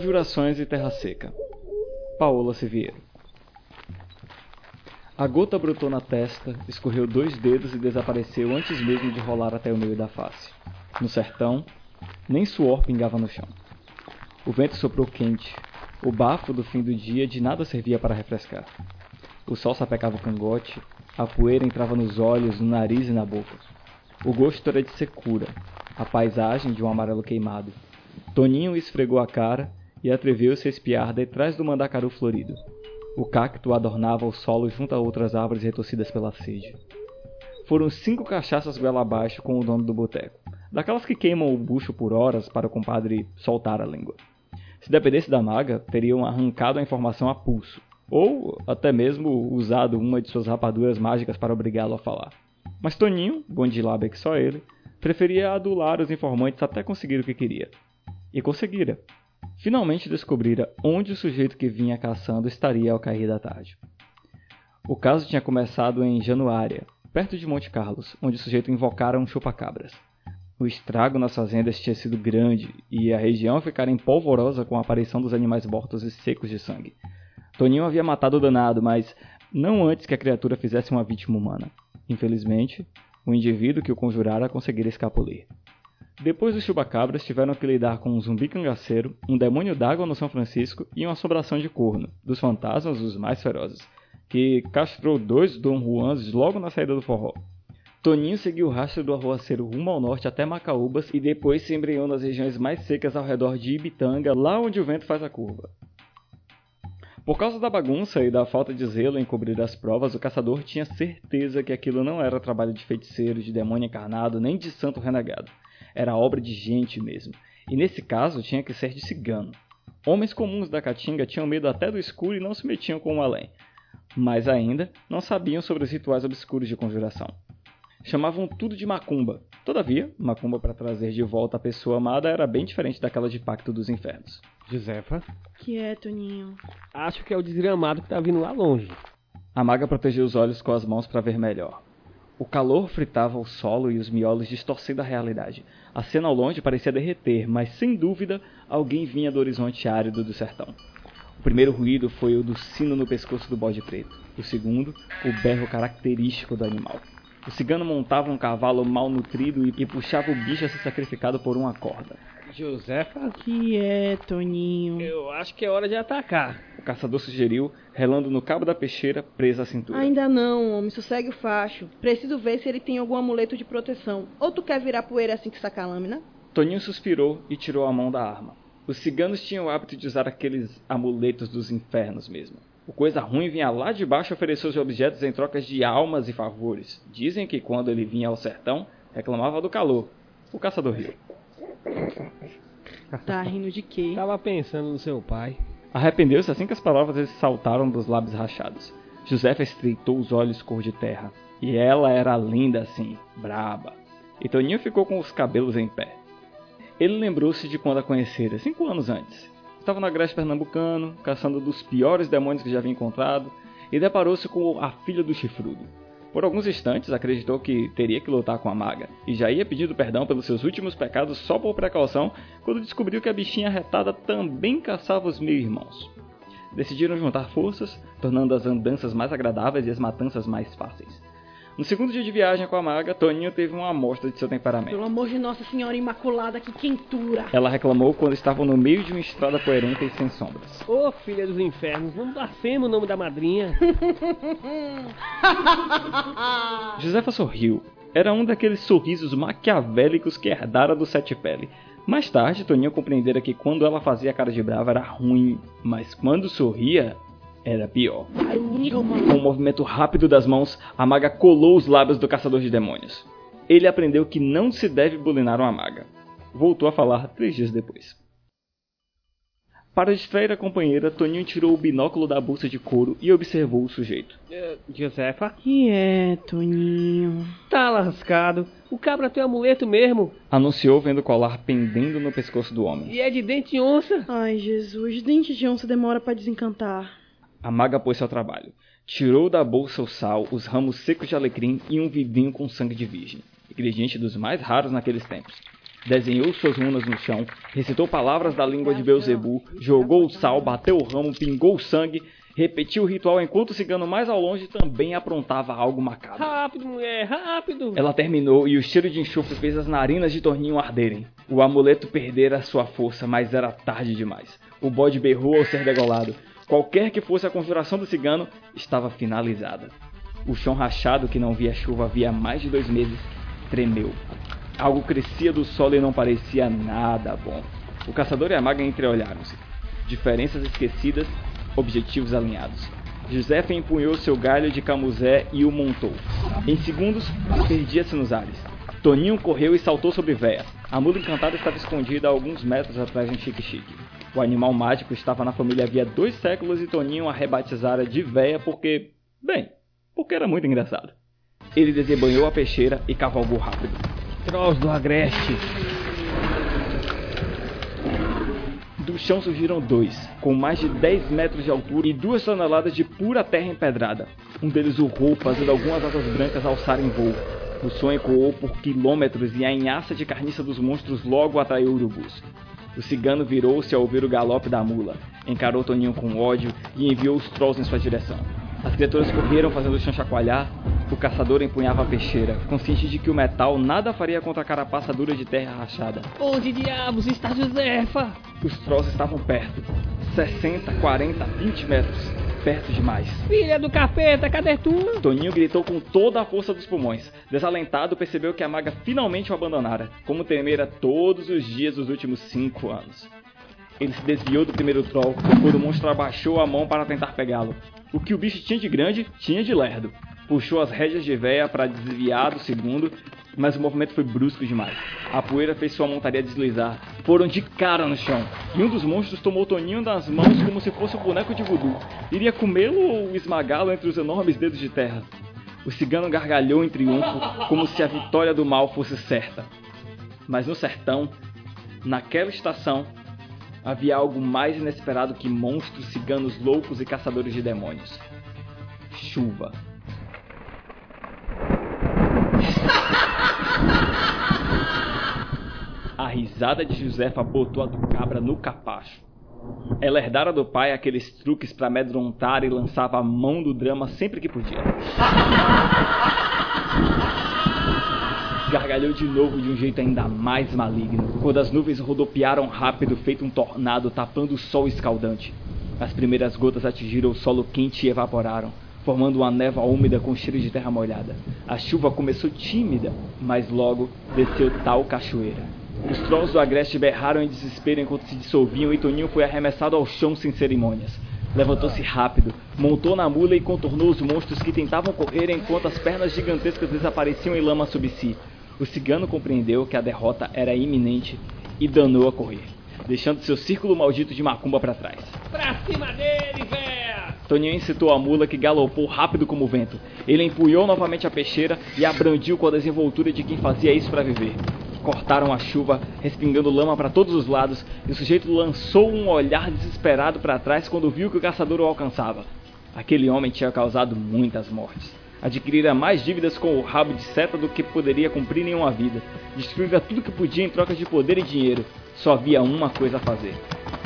Conjurações e Terra Seca. Paola Siviero. A gota brotou na testa, escorreu dois dedos e desapareceu antes mesmo de rolar até o meio da face. No sertão, nem suor pingava no chão. O vento soprou quente. O bafo do fim do dia de nada servia para refrescar. O sol sapecava o cangote, a poeira entrava nos olhos, no nariz e na boca. O gosto era de secura, a paisagem de um amarelo queimado. Toninho esfregou a cara e atreveu-se a espiar detrás do mandacaru florido. O cacto adornava o solo junto a outras árvores retorcidas pela sede. Foram cinco cachaças goela abaixo com o dono do boteco, daquelas que queimam o bucho por horas para o compadre soltar a língua. Se dependesse da maga, teriam arrancado a informação a pulso, ou até mesmo usado uma de suas rapaduras mágicas para obrigá-lo a falar. Mas Toninho, bom de lábia que só ele, preferia adular os informantes até conseguir o que queria. E conseguira. Finalmente descobrira onde o sujeito que vinha caçando estaria ao cair da tarde. O caso tinha começado em Januária, perto de Monte Carlos, onde o sujeito invocara um chupa-cabras. O estrago nas fazendas tinha sido grande e a região ficara empolvorosa com a aparição dos animais mortos e secos de sangue. Toninho havia matado o danado, mas não antes que a criatura fizesse uma vítima humana. Infelizmente, o indivíduo que o conjurara conseguira escapulir. Depois dos chupacabras, tiveram que lidar com um zumbi cangaceiro, um demônio d'água no São Francisco e uma assombração de corno, dos fantasmas os mais ferozes, que castrou dois Dom Juans logo na saída do forró. Toninho seguiu o rastro do arruaceiro rumo ao norte até Macaúbas e depois se embrenhou nas regiões mais secas ao redor de Ibitanga, lá onde o vento faz a curva. Por causa da bagunça e da falta de zelo em cobrir as provas, o caçador tinha certeza que aquilo não era trabalho de feiticeiro, de demônio encarnado, nem de santo renegado era obra de gente mesmo, e nesse caso tinha que ser de cigano. Homens comuns da Caatinga tinham medo até do escuro e não se metiam com o além, mas ainda não sabiam sobre os rituais obscuros de conjuração. Chamavam tudo de macumba. Todavia, macumba para trazer de volta a pessoa amada era bem diferente daquela de pacto dos infernos. Josefa? Que é, Toninho? Acho que é o desgramado que tá vindo lá longe. A maga protegeu os olhos com as mãos para ver melhor. O calor fritava o solo e os miolos distorcendo a realidade. A cena ao longe parecia derreter, mas sem dúvida alguém vinha do horizonte árido do sertão. O primeiro ruído foi o do sino no pescoço do bode preto. O segundo, o berro característico do animal. O cigano montava um cavalo mal nutrido e puxava o bicho a ser sacrificado por uma corda. Josefa? Que é, Toninho? Eu acho que é hora de atacar. O caçador sugeriu, relando no cabo da peixeira, presa à cintura. Ainda não, homem, sossegue o facho. Preciso ver se ele tem algum amuleto de proteção. Ou tu quer virar poeira assim que sacar a lâmina? Toninho suspirou e tirou a mão da arma. Os ciganos tinham o hábito de usar aqueles amuletos dos infernos mesmo. O coisa ruim vinha lá de baixo oferecer os objetos em trocas de almas e favores. Dizem que quando ele vinha ao sertão, reclamava do calor. O caçador riu. Tá rindo de quê? Tava pensando no seu pai. Arrependeu-se assim que as palavras saltaram dos lábios rachados. Josefa estreitou os olhos cor de terra. E ela era linda assim, braba. E Toninho ficou com os cabelos em pé. Ele lembrou-se de quando a conhecera, cinco anos antes. Estava no agreste pernambucano, caçando dos piores demônios que já havia encontrado, e deparou-se com a filha do chifrudo. Por alguns instantes acreditou que teria que lutar com a maga, e já ia pedindo perdão pelos seus últimos pecados só por precaução, quando descobriu que a bichinha retada também caçava os meio-irmãos. Decidiram juntar forças, tornando as andanças mais agradáveis e as matanças mais fáceis. No segundo dia de viagem com a maga, Toninho teve uma amostra de seu temperamento. Pelo amor de Nossa Senhora Imaculada, que quentura! Ela reclamou quando estavam no meio de uma estrada coerente e sem sombras. Ô oh, filha dos infernos, não blasfema o nome da madrinha. Josefa sorriu. Era um daqueles sorrisos maquiavélicos que herdara do Sete Pele. Mais tarde, Toninho compreendera que quando ela fazia cara de brava era ruim, mas quando sorria, era pior. Com um movimento rápido das mãos, a maga colou os lábios do caçador de demônios. Ele aprendeu que não se deve bulinar uma maga. Voltou a falar três dias depois. Para distrair a companheira, Toninho tirou o binóculo da bolsa de couro e observou o sujeito. Uh, Josefa? Que é, Toninho? Tá lascado. O cabra tem um amuleto mesmo. Anunciou vendo o colar pendendo no pescoço do homem. E é de dente de onça. Ai, Jesus, dente de onça demora para desencantar. A maga pôs-se ao trabalho. Tirou da bolsa o sal, os ramos secos de alecrim e um vidinho com sangue de virgem, ingrediente dos mais raros naqueles tempos. Desenhou suas runas no chão, recitou palavras da língua de Beuzebu, jogou o sal, bateu o ramo, pingou o sangue, repetiu o ritual enquanto o cigano mais ao longe também aprontava algo macabro. Rápido, mulher, rápido. Ela terminou e o cheiro de enxofre fez as narinas de Torninho arderem. O amuleto perdera sua força, mas era tarde demais. O bode berrou ao ser degolado. Qualquer que fosse a conjuração do cigano, estava finalizada. O chão rachado que não via chuva havia mais de dois meses tremeu. Algo crescia do solo e não parecia nada bom. O caçador e a maga entreolharam-se. Diferenças esquecidas, objetivos alinhados. Josefa empunhou seu galho de camuzé e o montou. Em segundos, perdia-se nos ares. Toninho correu e saltou sobre Véia. A mula encantada estava escondida a alguns metros atrás de um chique-chique. O animal mágico estava na família havia dois séculos e Toninho a rebatizara de Véia porque... Bem, porque era muito engraçado. Ele desembanhou a peixeira e cavalgou rápido. Trolls do Agreste. Do chão surgiram dois, com mais de 10 metros de altura e duas toneladas de pura terra empedrada. Um deles urrou, fazendo algumas asas brancas alçarem voo. O som ecoou por quilômetros e a enhaça de carniça dos monstros logo atraiu urubus. O cigano virou-se ao ouvir o galope da mula, encarou Toninho com ódio e enviou os trolls em sua direção. As criaturas correram fazendo o chão chacoalhar. O caçador empunhava a peixeira, consciente de que o metal nada faria contra a carapaça dura de terra rachada. Onde diabos está Josefa? Os trolls estavam perto 60, 40, 20 metros. Perto demais. Filha do capeta, cadê tu? Toninho gritou com toda a força dos pulmões. Desalentado, percebeu que a maga finalmente o abandonara, como temera todos os dias dos últimos cinco anos. Ele se desviou do primeiro troll quando o monstro abaixou a mão para tentar pegá-lo. O que o bicho tinha de grande, tinha de lerdo. Puxou as rédeas de véia para desviar do segundo, mas o movimento foi brusco demais. A poeira fez sua montaria deslizar. Foram de cara no chão. E um dos monstros tomou Toninho das mãos como se fosse um boneco de voodoo. Iria comê-lo ou esmagá-lo entre os enormes dedos de terra. O cigano gargalhou em triunfo, como se a vitória do mal fosse certa. Mas no sertão, naquela estação, havia algo mais inesperado que monstros, ciganos loucos e caçadores de demônios. Chuva. A risada de Josefa botou a do cabra no capacho. Ela herdara do pai aqueles truques para amedrontar e lançava a mão do drama sempre que podia. Gargalhou de novo de um jeito ainda mais maligno, quando as nuvens rodopiaram rápido, feito um tornado, tapando o sol escaldante. As primeiras gotas atingiram o solo quente e evaporaram, formando uma névoa úmida com cheiro de terra molhada. A chuva começou tímida, mas logo desceu tal cachoeira. Os trolls do agreste berraram em desespero enquanto se dissolviam e Toninho foi arremessado ao chão sem cerimônias. Levantou-se rápido, montou na mula e contornou os monstros que tentavam correr enquanto as pernas gigantescas desapareciam em lama sob si. O cigano compreendeu que a derrota era iminente e danou a correr, deixando seu círculo maldito de macumba para trás. Pra cima dele, véia! Toninho incitou a mula que galopou rápido como o vento. Ele empunhou novamente a peixeira e a brandiu com a desenvoltura de quem fazia isso para viver. Cortaram a chuva, respingando lama para todos os lados, e o sujeito lançou um olhar desesperado para trás quando viu que o caçador o alcançava. Aquele homem tinha causado muitas mortes. Adquirira mais dívidas com o rabo de seta do que poderia cumprir em uma vida. Destruíra tudo que podia em troca de poder e dinheiro. Só havia uma coisa a fazer.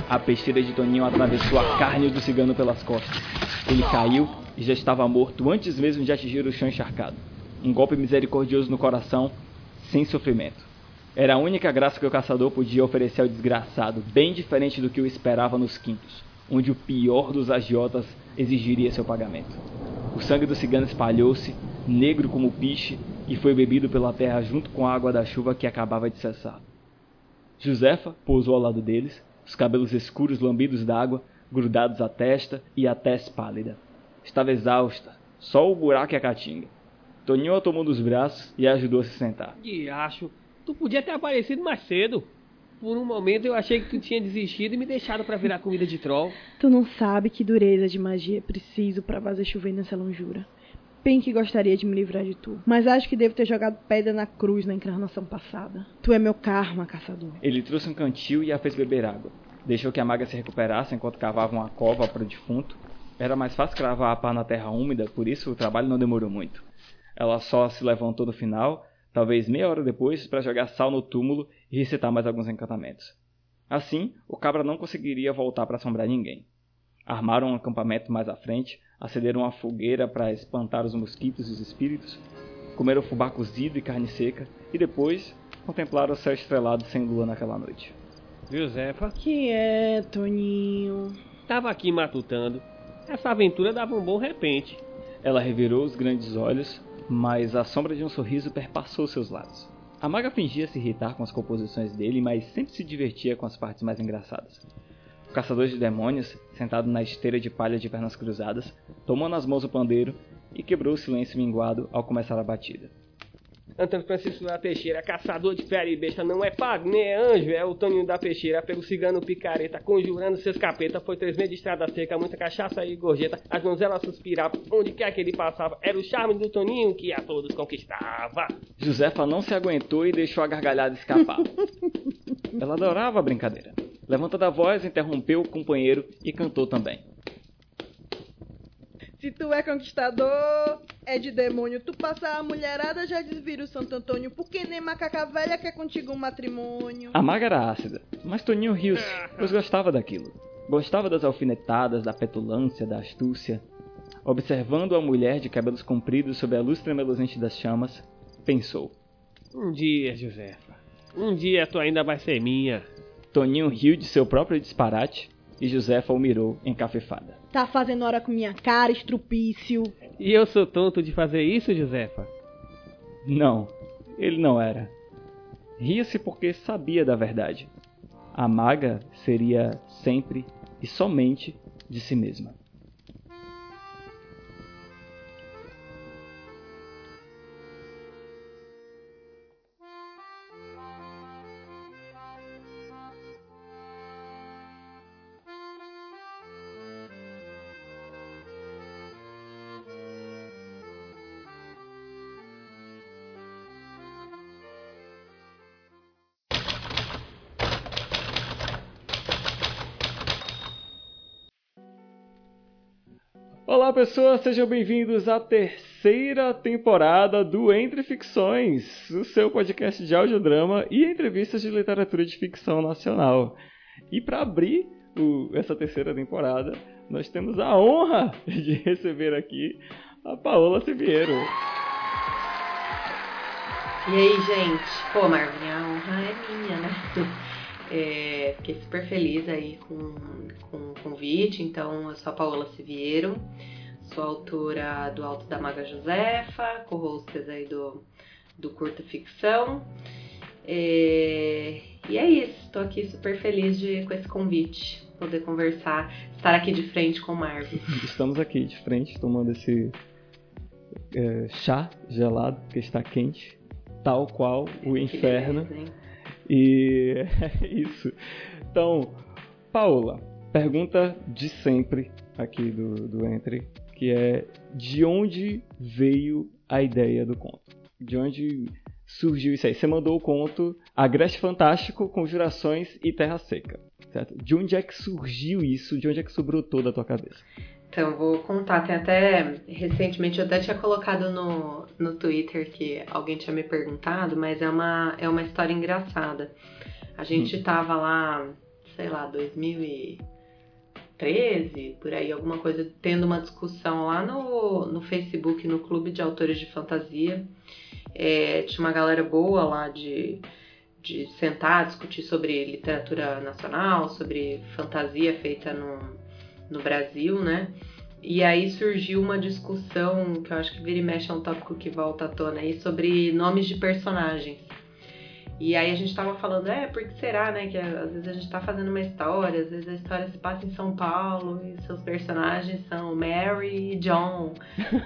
A peixeira de Toninho atravessou a carne do cigano pelas costas. Ele caiu e já estava morto antes mesmo de atingir o chão encharcado. Um golpe misericordioso no coração, sem sofrimento. Era a única graça que o caçador podia oferecer ao desgraçado, bem diferente do que o esperava nos quintos, onde o pior dos agiotas exigiria seu pagamento. O sangue do cigano espalhou-se, negro como piche, e foi bebido pela terra junto com a água da chuva que acabava de cessar. Josefa pousou ao lado deles, os cabelos escuros lambidos d'água, grudados à testa e a tez pálida. Estava exausta, só o buraco e a caatinga. Toninho a tomou dos braços e a ajudou a se sentar. Que acho. Tu podia ter aparecido mais cedo. Por um momento eu achei que tu tinha desistido e me deixado para virar comida de troll. Tu não sabe que dureza de magia é preciso para fazer chover nessa lonjura. Bem que gostaria de me livrar de tu, mas acho que devo ter jogado pedra na cruz na encarnação passada. Tu é meu karma, caçador. Ele trouxe um cantil e a fez beber água. Deixou que a maga se recuperasse enquanto cavava uma cova para o defunto. Era mais fácil cravar a pá na terra úmida, por isso o trabalho não demorou muito. Ela só se levantou no final, talvez meia hora depois, para jogar sal no túmulo e recitar mais alguns encantamentos. Assim, o cabra não conseguiria voltar para assombrar ninguém. Armaram um acampamento mais à frente, acenderam uma fogueira para espantar os mosquitos e os espíritos, comeram fubá cozido e carne seca, e depois contemplaram o céu estrelado sem lua naquela noite. Josefa, Que é, Toninho? tava aqui matutando. Essa aventura dava um bom repente. Ela revirou os grandes olhos, mas a sombra de um sorriso perpassou seus lábios. A maga fingia se irritar com as composições dele, mas sempre se divertia com as partes mais engraçadas. O caçador de demônios, sentado na esteira de palha de pernas cruzadas, tomou nas mãos o pandeiro e quebrou o silêncio minguado ao começar a batida. Antônio Francisco da Teixeira, caçador de fera e besta, não é padre, nem é anjo, é o Toninho da Peixeira, pelo cigano picareta, conjurando seus capeta, foi três meses de estrada seca, muita cachaça e gorjeta, as donzelas suspiravam, onde quer que ele passava, era o charme do Toninho que a todos conquistava. Josefa não se aguentou e deixou a gargalhada escapar. Ela adorava a brincadeira. Levantada a voz, interrompeu o companheiro e cantou também. Se tu é conquistador, é de demônio. Tu passa a mulherada, já desvira o Santo Antônio. Porque nem macaca velha quer contigo um matrimônio. A maga era ácida, mas Toninho riu-se, pois gostava daquilo. Gostava das alfinetadas, da petulância, da astúcia. Observando a mulher de cabelos compridos sob a luz tremeluzente das chamas, pensou. Um dia, Josefa, um dia tu ainda vai ser minha. Toninho riu de seu próprio disparate e Josefa o mirou encafifada. Tá fazendo hora com minha cara, estrupício. E eu sou tonto de fazer isso, Josefa? Não, ele não era. Ria-se porque sabia da verdade. A maga seria sempre e somente de si mesma. Olá pessoas, sejam bem-vindos à terceira temporada do Entre Ficções, o seu podcast de audiodrama e entrevistas de literatura de ficção nacional. E para abrir o- essa terceira temporada, nós temos a honra de receber aqui a Paola Siviero. E aí, gente? Pô, Marvin, a honra é minha, né? É, fiquei super feliz aí com, com o convite. Então, eu sou a Paola Siviero, sou autora do Alto da Maga Josefa, co-hostess aí do, do Curta Ficção. É, e é isso, tô aqui super feliz de, com esse convite, poder conversar, estar aqui de frente com o Marvin. Estamos aqui de frente tomando esse é, chá gelado que está quente, tal qual o inferno. Que beleza, hein? E é isso. Então, Paola, pergunta de sempre aqui do, do Entre, que é de onde veio a ideia do conto? De onde surgiu isso aí? Você mandou o conto Agreste Fantástico, Conjurações e Terra Seca, certo? De onde é que surgiu isso? De onde é que isso brotou da tua cabeça? Então, eu vou contar. Tem até. Recentemente eu até tinha colocado no, no Twitter que alguém tinha me perguntado, mas é uma, é uma história engraçada. A gente tava lá, sei lá, 2013, por aí, alguma coisa, tendo uma discussão lá no, no Facebook, no Clube de Autores de Fantasia. É, tinha uma galera boa lá de, de sentar, discutir sobre literatura nacional, sobre fantasia feita no, no Brasil, né? E aí surgiu uma discussão, que eu acho que vira e mexe é um tópico que volta à tona aí, sobre nomes de personagens. E aí a gente tava falando, é, por que será, né? Que às vezes a gente tá fazendo uma história, às vezes a história se passa em São Paulo e seus personagens são Mary e John.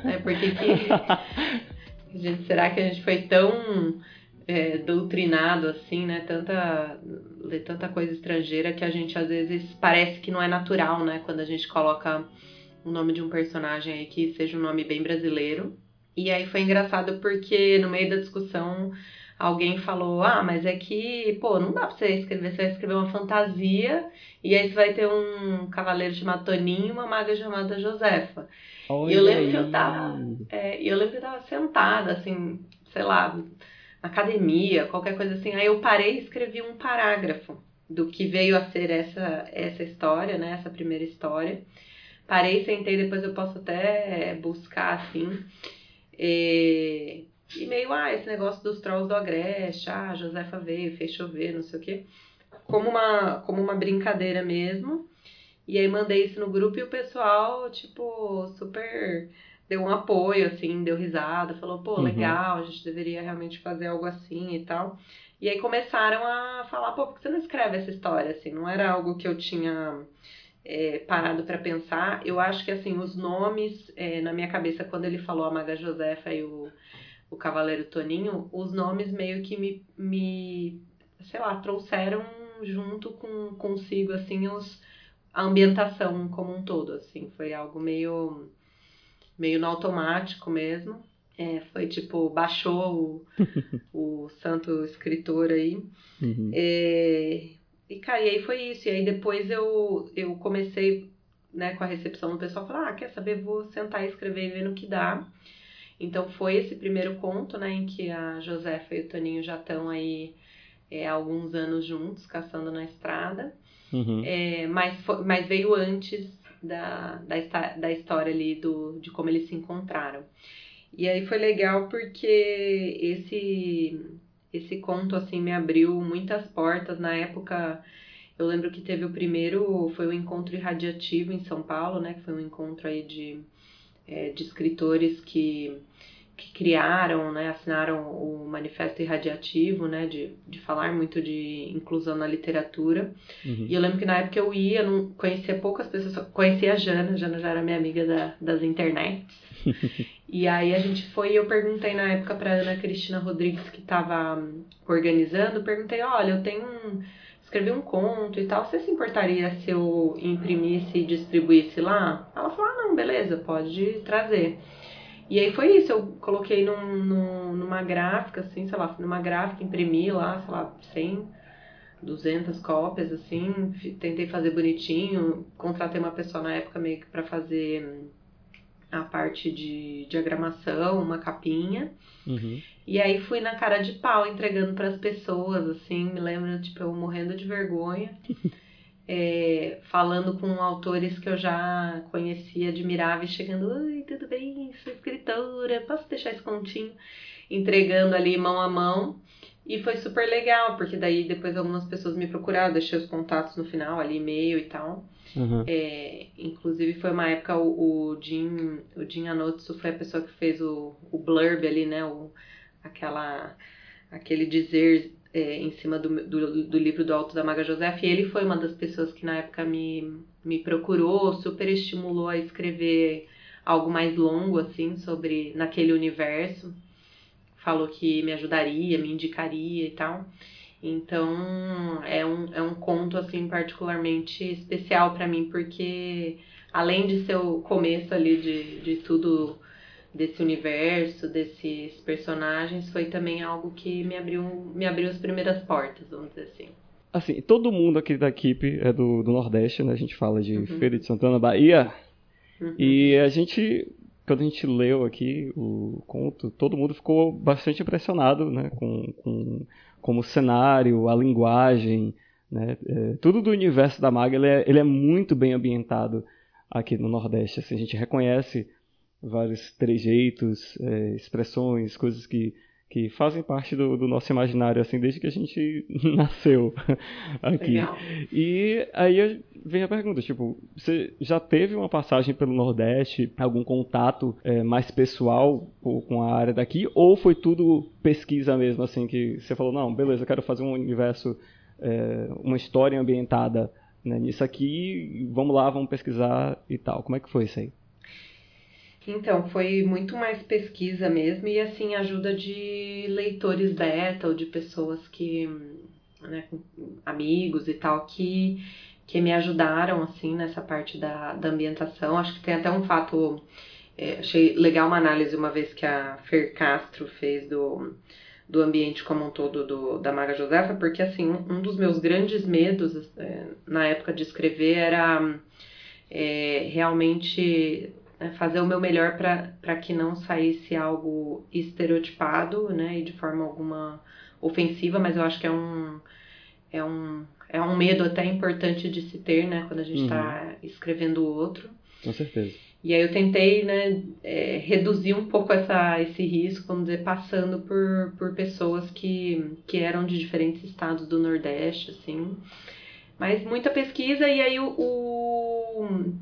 Né? Por que que... gente, será que a gente foi tão é, doutrinado assim, né? Tanta, ler tanta coisa estrangeira que a gente às vezes parece que não é natural, né? Quando a gente coloca o nome de um personagem aí que seja um nome bem brasileiro. E aí foi engraçado porque no meio da discussão alguém falou: Ah, mas é que, pô, não dá pra você escrever, você vai escrever uma fantasia e aí você vai ter um cavaleiro chamado Toninho e uma maga chamada Josefa. E eu lembro que eu tava. É, eu lembro que eu tava sentada, assim, sei lá, academia, qualquer coisa assim. Aí eu parei e escrevi um parágrafo do que veio a ser essa, essa história, né? Essa primeira história. Parei, sentei, depois eu posso até buscar assim. E, e meio, ah, esse negócio dos trolls do Agreste, ah, Josefa veio, fez chover, não sei o quê. Como uma, como uma brincadeira mesmo. E aí mandei isso no grupo e o pessoal, tipo, super deu um apoio, assim, deu risada, falou, pô, uhum. legal, a gente deveria realmente fazer algo assim e tal. E aí começaram a falar, pô, por que você não escreve essa história, assim? Não era algo que eu tinha é, parado para pensar. Eu acho que, assim, os nomes, é, na minha cabeça, quando ele falou a Maga Josefa e o, o Cavaleiro Toninho, os nomes meio que me, me sei lá, trouxeram junto com consigo, assim, os, a ambientação como um todo, assim. Foi algo meio meio no automático mesmo. É, foi tipo, baixou o, o santo escritor aí. Uhum. É, e, cara, e aí foi isso. E aí depois eu, eu comecei né, com a recepção do pessoal, falar, ah, quer saber, vou sentar e escrever e ver no que dá. Então foi esse primeiro conto, né, em que a Josefa e o Toninho já estão aí é, alguns anos juntos, caçando na estrada. Uhum. É, mas, foi, mas veio antes da, da, da história ali do, de como eles se encontraram. E aí foi legal porque esse esse conto assim me abriu muitas portas na época. Eu lembro que teve o primeiro, foi o encontro irradiativo em São Paulo, né? Que foi um encontro aí de, é, de escritores que que criaram, né, assinaram o Manifesto Irradiativo, né, de, de falar muito de inclusão na literatura. Uhum. E eu lembro que na época eu ia, não conhecia poucas pessoas, conhecia a Jana, a Jana já era minha amiga da, das internets. e aí a gente foi e eu perguntei na época para Ana Cristina Rodrigues, que estava organizando, perguntei, olha, eu tenho um, escrevi um conto e tal, você se importaria se eu imprimisse e distribuísse lá? Ela falou, ah, não, beleza, pode trazer. E aí foi isso, eu coloquei num, num, numa gráfica, assim, sei lá, numa gráfica, imprimi lá, sei lá, 100, 200 cópias, assim, tentei fazer bonitinho, contratei uma pessoa na época meio que pra fazer a parte de diagramação, uma capinha. Uhum. E aí fui na cara de pau entregando para as pessoas, assim, me lembro, tipo, eu morrendo de vergonha. é, falando com autores que eu já conhecia, admirava, e chegando, oi, tudo bem, sou escritora, posso deixar esse continho? Entregando ali mão a mão. E foi super legal, porque daí depois algumas pessoas me procuraram, deixei os contatos no final, ali, e-mail e tal. Uhum. É, inclusive foi uma época o, o Jim, o Jim Anotsu foi a pessoa que fez o, o blurb ali, né? O, aquela, aquele dizer é, em cima do, do, do, livro do Alto da Maga José, e ele foi uma das pessoas que na época me, me procurou, super estimulou a escrever algo mais longo, assim, sobre naquele universo. Falou que me ajudaria, me indicaria e tal. Então, é um, é um conto, assim, particularmente especial para mim, porque além de ser o começo ali de, de tudo desse universo, desses personagens, foi também algo que me abriu, me abriu as primeiras portas, vamos dizer assim. Assim, todo mundo aqui da equipe é do, do Nordeste, né? A gente fala de uhum. Feira de Santana, Bahia. Uhum. E a gente, quando a gente leu aqui o conto, todo mundo ficou bastante impressionado, né? Com, com como o cenário, a linguagem, né? É, tudo do universo da Maga, ele é, ele é muito bem ambientado aqui no Nordeste. Assim, a gente reconhece vários trejeitos, é, expressões, coisas que, que fazem parte do, do, nosso imaginário, assim, desde que a gente nasceu aqui. Legal. E aí vem a pergunta, tipo, você já teve uma passagem pelo Nordeste, algum contato é, mais pessoal com a área daqui, ou foi tudo pesquisa mesmo, assim, que você falou, não, beleza, eu quero fazer um universo, é, uma história ambientada né, nisso aqui, vamos lá, vamos pesquisar e tal. Como é que foi isso aí? Então, foi muito mais pesquisa mesmo e assim, ajuda de leitores beta ou de pessoas que, né, amigos e tal, que, que me ajudaram assim nessa parte da, da ambientação. Acho que tem até um fato, é, achei legal uma análise uma vez que a Fer Castro fez do, do ambiente como um todo do, da Maga Josefa, porque assim, um dos meus grandes medos é, na época de escrever era é, realmente né, fazer o meu melhor para que não saísse algo estereotipado, né, e de forma alguma ofensiva, mas eu acho que é um é um é um medo até importante de se ter, né, quando a gente está uhum. escrevendo o outro. Com certeza. E aí eu tentei, né, é, reduzir um pouco essa, esse risco, vamos dizer, passando por, por pessoas que, que eram de diferentes estados do Nordeste, assim. Mas muita pesquisa e aí o, o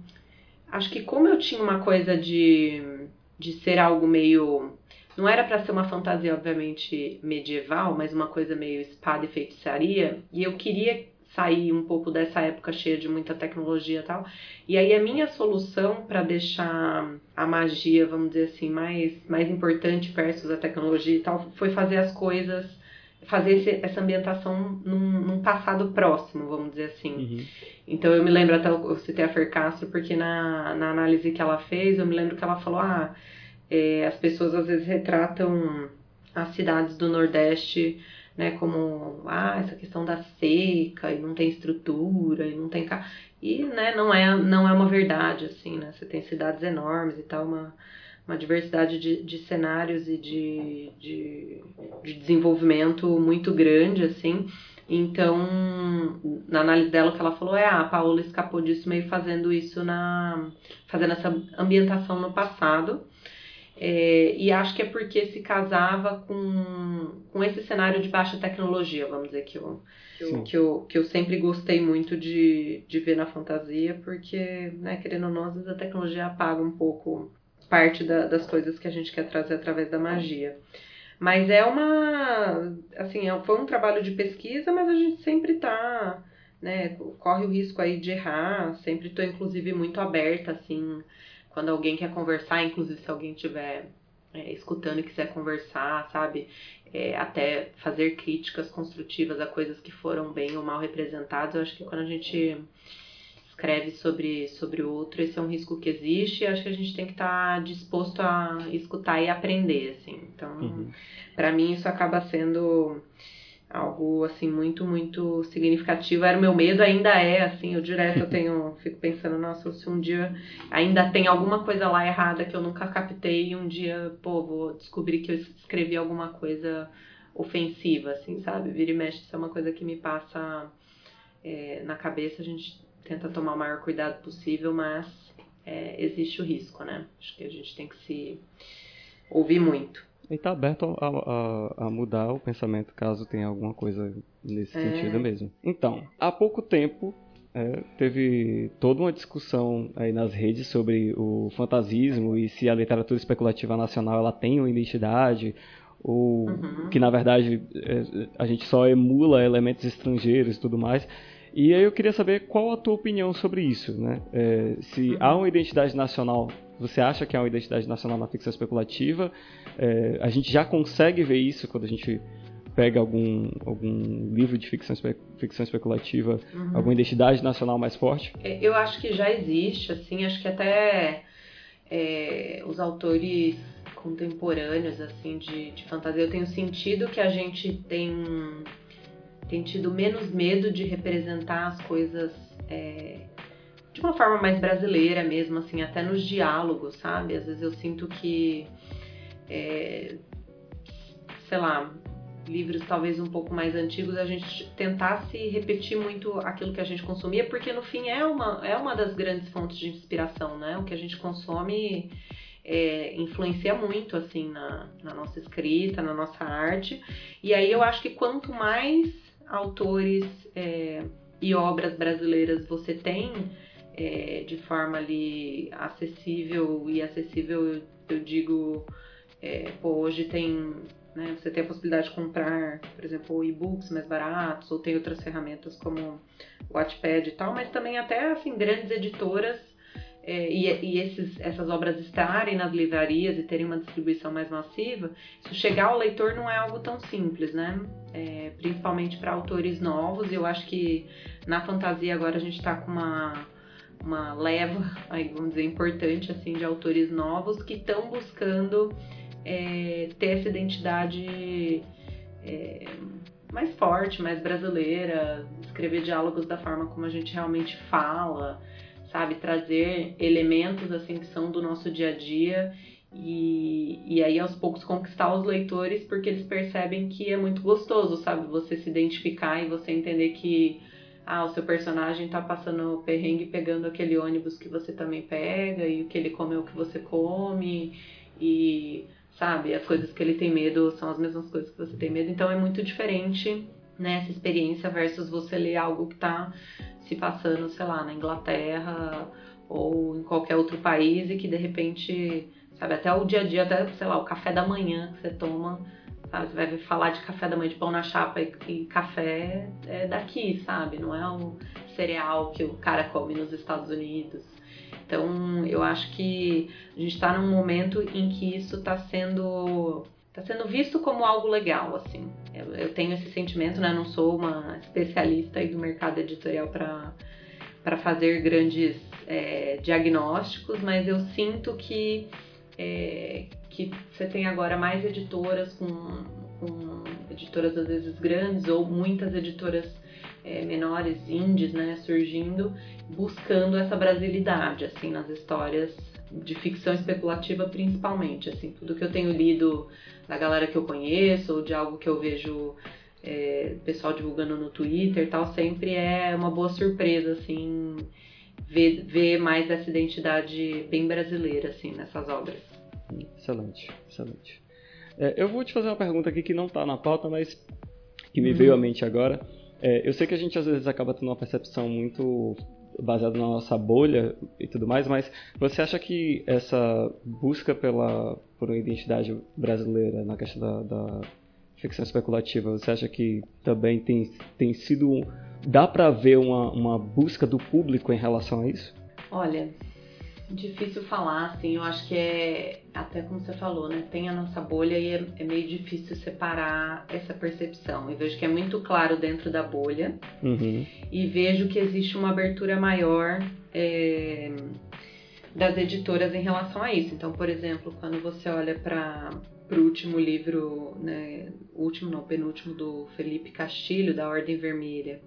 acho que como eu tinha uma coisa de, de ser algo meio. Não era para ser uma fantasia, obviamente, medieval, mas uma coisa meio espada e feitiçaria. E eu queria sair um pouco dessa época cheia de muita tecnologia e tal. E aí a minha solução para deixar a magia, vamos dizer assim, mais, mais importante versus a tecnologia e tal, foi fazer as coisas fazer esse, essa ambientação num, num, passado próximo, vamos dizer assim. Uhum. Então eu me lembro até, eu citei a Fer Castro, porque na, na análise que ela fez, eu me lembro que ela falou, ah, é, as pessoas às vezes retratam as cidades do Nordeste, né, como, ah, essa questão da seca, e não tem estrutura, e não tem... E, né, não é, não é uma verdade, assim, né, você tem cidades enormes e tal, uma uma diversidade de, de cenários e de, de, de, desenvolvimento muito grande, assim. Então, na análise dela, o que ela falou é: ah, a Paola escapou disso meio fazendo isso na. fazendo essa ambientação no passado. É, e acho que é porque se casava com, com esse cenário de baixa tecnologia, vamos dizer, que eu, que eu, que eu sempre gostei muito de, de ver na fantasia, porque, né, querendo ou não, às vezes a tecnologia apaga um pouco parte da, das coisas que a gente quer trazer através da magia. Mas é uma. Assim, é, foi um trabalho de pesquisa, mas a gente sempre tá. Né, corre o risco aí de errar. Sempre estou, inclusive, muito aberta, assim, quando alguém quer conversar, inclusive se alguém estiver é, escutando e quiser conversar, sabe? É, até fazer críticas construtivas a coisas que foram bem ou mal representadas. Eu acho que quando a gente escreve sobre, sobre o outro, esse é um risco que existe e acho que a gente tem que estar tá disposto a escutar e aprender, assim. Então, uhum. para mim isso acaba sendo algo assim muito muito significativo era o meu medo ainda é assim eu direto eu tenho fico pensando nossa se um dia ainda tem alguma coisa lá errada que eu nunca captei e um dia pô vou descobrir que eu escrevi alguma coisa ofensiva assim sabe vira e mexe isso é uma coisa que me passa é, na cabeça a gente tenta tomar o maior cuidado possível, mas é, existe o risco, né? Acho que a gente tem que se ouvir muito. E está aberto a, a, a, mudar o pensamento caso tenha alguma coisa nesse é. sentido mesmo. Então, há pouco tempo é, teve toda uma discussão aí nas redes sobre o fantasismo e se a literatura especulativa nacional ela tem uma identidade ou uhum. que na verdade é, a gente só emula elementos estrangeiros e tudo mais. E aí eu queria saber qual a tua opinião sobre isso, né? É, se uhum. há uma identidade nacional, você acha que há uma identidade nacional na ficção especulativa? É, a gente já consegue ver isso quando a gente pega algum, algum livro de ficção, ficção especulativa, uhum. alguma identidade nacional mais forte? É, eu acho que já existe, assim, acho que até é, os autores contemporâneos, assim, de, de fantasia, eu tenho sentido que a gente tem tem tido menos medo de representar as coisas é, de uma forma mais brasileira mesmo, assim, até nos diálogos, sabe? Às vezes eu sinto que, é, sei lá, livros talvez um pouco mais antigos, a gente tentasse repetir muito aquilo que a gente consumia, porque no fim é uma, é uma das grandes fontes de inspiração, né? O que a gente consome é, influencia muito, assim, na, na nossa escrita, na nossa arte. E aí eu acho que quanto mais autores é, e obras brasileiras você tem é, de forma ali acessível e acessível eu, eu digo é, pô, hoje tem né, você tem a possibilidade de comprar por exemplo e-books mais baratos ou tem outras ferramentas como o Wattpad e tal mas também até assim grandes editoras é, e, e esses, essas obras estarem nas livrarias e terem uma distribuição mais massiva, isso chegar ao leitor não é algo tão simples, né? É, principalmente para autores novos. Eu acho que na fantasia agora a gente está com uma, uma leva, aí, vamos dizer, importante assim de autores novos que estão buscando é, ter essa identidade é, mais forte, mais brasileira, escrever diálogos da forma como a gente realmente fala sabe? Trazer elementos assim que são do nosso dia a dia e, e aí aos poucos conquistar os leitores porque eles percebem que é muito gostoso, sabe? Você se identificar e você entender que ah, o seu personagem tá passando perrengue pegando aquele ônibus que você também pega e o que ele come é o que você come e sabe, as coisas que ele tem medo são as mesmas coisas que você tem medo, então é muito diferente né, essa experiência versus você ler algo que tá se passando, sei lá, na Inglaterra ou em qualquer outro país e que de repente sabe? Até o dia a dia, até, sei lá, o café da manhã que você toma, sabe? Você vai falar de café da manhã, de pão na chapa e, e café é daqui, sabe? Não é o cereal que o cara come nos Estados Unidos. Então, eu acho que a gente está num momento em que isso está sendo tá sendo visto como algo legal, assim. Eu, eu, tenho esse sentimento, né? Não sou uma especialista do mercado editorial para para fazer grandes é, diagnósticos, mas eu sinto que é, que você tem agora mais editoras com, com, editoras às vezes grandes ou muitas editoras é, menores, indies, né, surgindo, buscando essa brasilidade, assim, nas histórias de ficção especulativa principalmente, assim, tudo que eu tenho lido da galera que eu conheço ou de algo que eu vejo é, pessoal divulgando no Twitter e tal, sempre é uma boa surpresa, assim, ver, ver mais essa identidade bem brasileira, assim, nessas obras. Excelente, excelente. É, eu vou te fazer uma pergunta aqui que não está na pauta, mas que me uhum. veio à mente agora. É, eu sei que a gente às vezes acaba tendo uma percepção muito baseada na nossa bolha e tudo mais, mas você acha que essa busca pela por uma identidade brasileira na questão da, da ficção especulativa, você acha que também tem, tem sido dá para ver uma, uma busca do público em relação a isso? Olha, difícil falar, assim, eu acho que é, até como você falou, né, tem a nossa bolha e é, é, meio difícil separar essa percepção. Eu vejo que é muito claro dentro da bolha uhum. e vejo que existe uma abertura maior é, das editoras em relação a isso. Então, por exemplo, quando você olha para o último livro, né, o último não, penúltimo do Felipe Castilho, da Ordem Vermelha,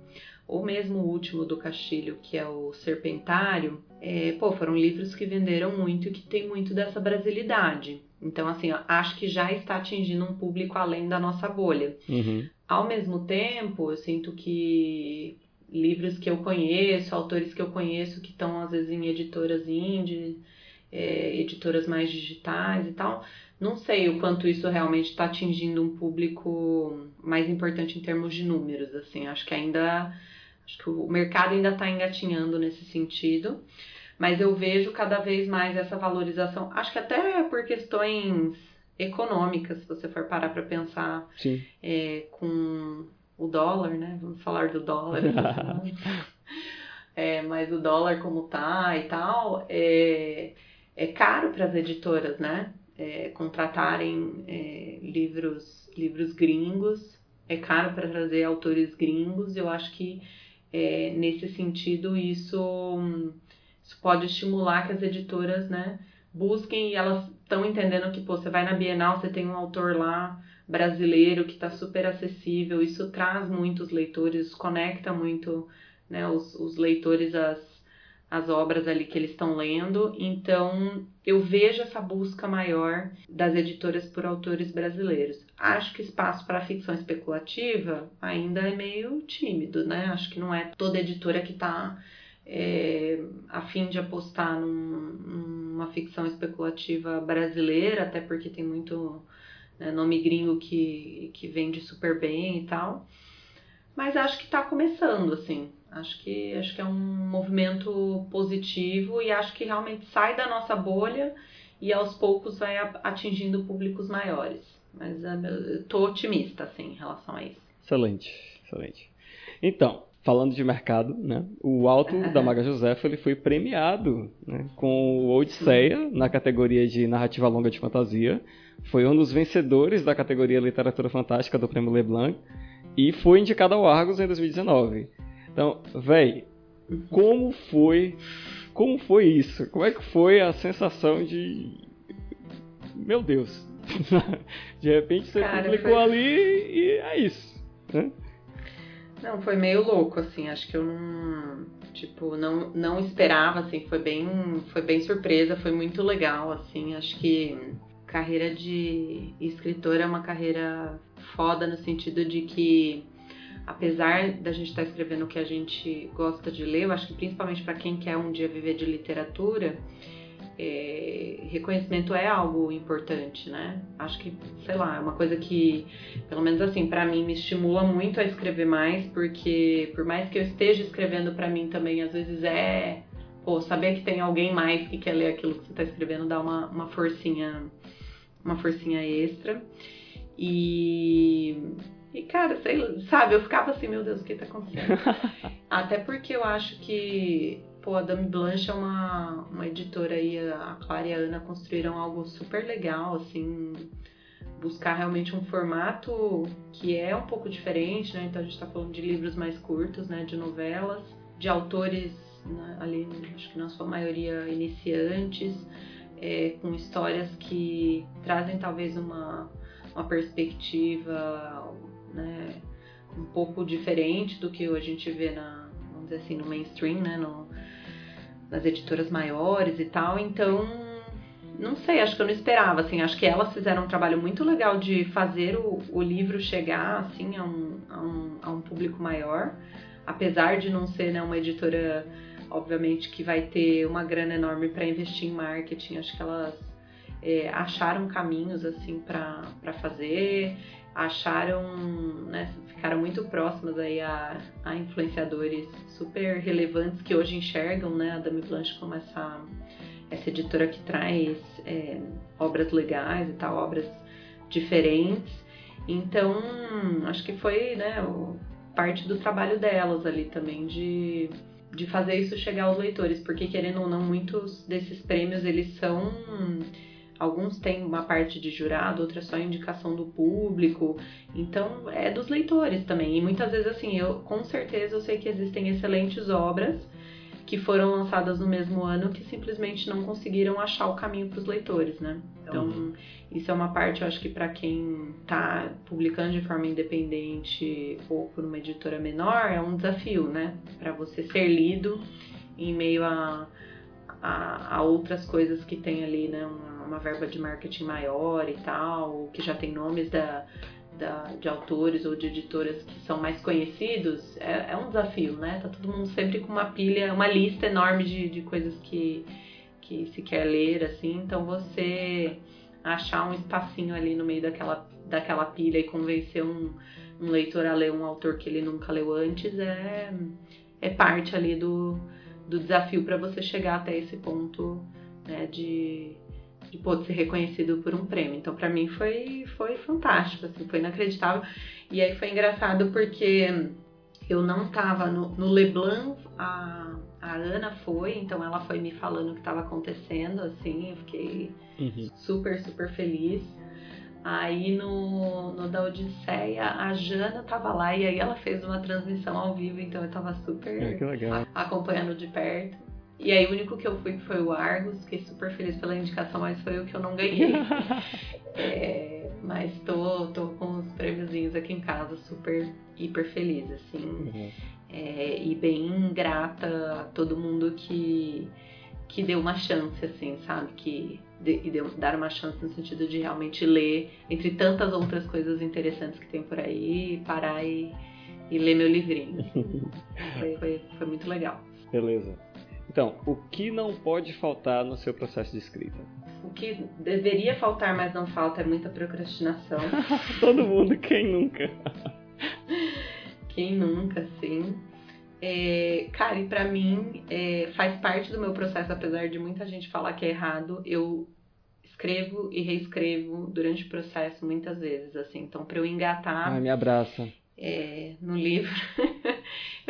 ou mesmo o último do Castilho, que é o Serpentário, é, pô, foram livros que venderam muito e que tem muito dessa brasilidade. Então, assim, acho que já está atingindo um público além da nossa bolha. Uhum. Ao mesmo tempo, eu sinto que livros que eu conheço, autores que eu conheço que estão às vezes em editoras indie, é, editoras mais digitais e tal, não sei o quanto isso realmente está atingindo um público mais importante em termos de números, assim, acho que ainda Acho que o mercado ainda está engatinhando nesse sentido, mas eu vejo cada vez mais essa valorização. Acho que até por questões econômicas, se você for parar para pensar é, com o dólar, né? Vamos falar do dólar. é, mas o dólar como tá e tal, é, é caro para as editoras, né? É, contratarem é, livros, livros gringos, é caro para trazer autores gringos. Eu acho que é, nesse sentido, isso, isso pode estimular que as editoras, né, busquem e elas estão entendendo que, pô, você vai na Bienal, você tem um autor lá brasileiro que está super acessível, isso traz muitos leitores, conecta muito né, os, os leitores às, as obras ali que eles estão lendo. Então, eu vejo essa busca maior das editoras por autores brasileiros. Acho que espaço para ficção especulativa ainda é meio tímido, né? Acho que não é toda editora que está é, a fim de apostar num, numa ficção especulativa brasileira, até porque tem muito né, nome gringo que, que vende super bem e tal. Mas acho que está começando, assim. Acho que, acho que é um movimento positivo e acho que realmente sai da nossa bolha e aos poucos vai atingindo públicos maiores. Mas eu tô otimista, assim, em relação a isso. Excelente, excelente. Então, falando de mercado, né? O Alto da Maga Josefa ele foi premiado né, com o Odisseia na categoria de narrativa longa de fantasia. Foi um dos vencedores da categoria Literatura Fantástica do Prêmio Leblanc e foi indicado ao Argos em 2019. Então, véi, como foi. Como foi isso? Como é que foi a sensação de. Meu Deus! de repente você Cara, publicou foi... ali e é isso. Né? Não, foi meio louco, assim, acho que eu não, tipo, não, não esperava, assim, foi bem, foi bem surpresa, foi muito legal, assim, acho que carreira de escritor é uma carreira foda no sentido de que apesar da gente estar tá escrevendo o que a gente gosta de ler, eu acho que principalmente para quem quer um dia viver de literatura, é, reconhecimento é algo importante, né? Acho que, sei lá, é uma coisa que, pelo menos assim, para mim me estimula muito a escrever mais, porque por mais que eu esteja escrevendo para mim também, às vezes é, pô, saber que tem alguém mais que quer ler aquilo que você tá escrevendo dá uma, uma forcinha, uma forcinha extra. E e, cara, sei, sabe, eu ficava assim, meu Deus, o que tá acontecendo? Até porque eu acho que Pô, a Dame Blanche é uma, uma editora aí, a Clara e a Ana construíram algo super legal, assim, buscar realmente um formato que é um pouco diferente, né? Então a gente está falando de livros mais curtos, né? De novelas, de autores né? ali, acho que na sua maioria iniciantes, é, com histórias que trazem talvez uma, uma perspectiva, né? Um pouco diferente do que a gente vê na, vamos dizer assim, no mainstream, né? No, nas editoras maiores e tal, então não sei, acho que eu não esperava, assim, acho que elas fizeram um trabalho muito legal de fazer o, o livro chegar, assim, a um, a, um, a um público maior, apesar de não ser, né, uma editora, obviamente, que vai ter uma grana enorme para investir em marketing, acho que elas é, acharam caminhos, assim, para fazer, acharam, né, ficaram muito próximas aí a, a, influenciadores super relevantes que hoje enxergam, né, a Dame Blanche como essa, essa editora que traz é, obras legais e tal, obras diferentes. Então, acho que foi, né, parte do trabalho delas ali também de, de fazer isso chegar aos leitores, porque querendo ou não, muitos desses prêmios eles são Alguns têm uma parte de jurado, outra só indicação do público. Então, é dos leitores também. E muitas vezes, assim, eu com certeza eu sei que existem excelentes obras que foram lançadas no mesmo ano que simplesmente não conseguiram achar o caminho para os leitores, né? Então, uhum. isso é uma parte, eu acho que para quem está publicando de forma independente ou por uma editora menor, é um desafio, né? Para você ser lido em meio a, a, a, outras coisas que tem ali, né? Uma, uma verba de marketing maior e tal, que já tem nomes da, da, de autores ou de editoras que são mais conhecidos, é, é, um desafio, né? Tá todo mundo sempre com uma pilha, uma lista enorme de, de coisas que, que se quer ler, assim, então você achar um espacinho ali no meio daquela, daquela pilha e convencer um, um leitor a ler um autor que ele nunca leu antes é, é parte ali do, do desafio para você chegar até esse ponto né, de, de poder ser reconhecido por um prêmio. Então, para mim foi foi fantástico, assim, foi inacreditável. E aí foi engraçado porque eu não tava no, no Leblanc, a, a Ana foi, então ela foi me falando o que estava acontecendo, assim, eu fiquei uhum. super, super feliz. Aí no, no da Odisseia, a Jana tava lá e aí ela fez uma transmissão ao vivo, então eu tava super é, acompanhando de perto. E aí o único que eu fui foi o Argos, fiquei super feliz pela indicação, mas foi o que eu não ganhei. é, mas tô, tô com os prêmiozinhos aqui em casa, super, hiper feliz, assim. Uhum. É, e bem grata a todo mundo que, que deu uma chance, assim, sabe? Que de, e deu, dar uma chance no sentido de realmente ler, entre tantas outras coisas interessantes que tem por aí, parar e, e ler meu livrinho. foi, foi, foi muito legal. Beleza. Então, o que não pode faltar no seu processo de escrita? O que deveria faltar, mas não falta, é muita procrastinação. Todo mundo, quem nunca? quem nunca, sim. É, cara, e pra mim é, faz parte do meu processo, apesar de muita gente falar que é errado, eu escrevo e reescrevo durante o processo muitas vezes, assim. Então, pra eu engatar. Ai, me abraça. É, no livro.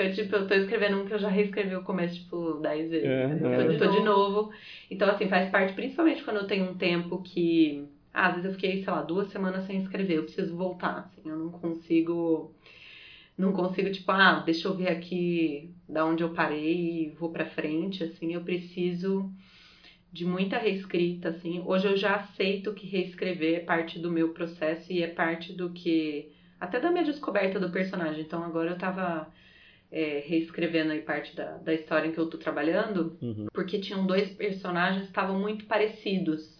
Eu, tipo, eu tô escrevendo um que eu já reescrevi o começo, tipo, 10 vezes. É, eu tô de novo. Então, assim, faz parte, principalmente quando eu tenho um tempo que. Ah, às vezes eu fiquei, sei lá, duas semanas sem escrever, eu preciso voltar, assim, eu não consigo. Não consigo, tipo, ah, deixa eu ver aqui da onde eu parei e vou pra frente, assim, eu preciso de muita reescrita, assim. Hoje eu já aceito que reescrever é parte do meu processo e é parte do que até da minha descoberta do personagem. Então agora eu tava é, reescrevendo aí parte da, da história em que eu tô trabalhando, Uhum. porque tinham dois personagens que estavam muito parecidos.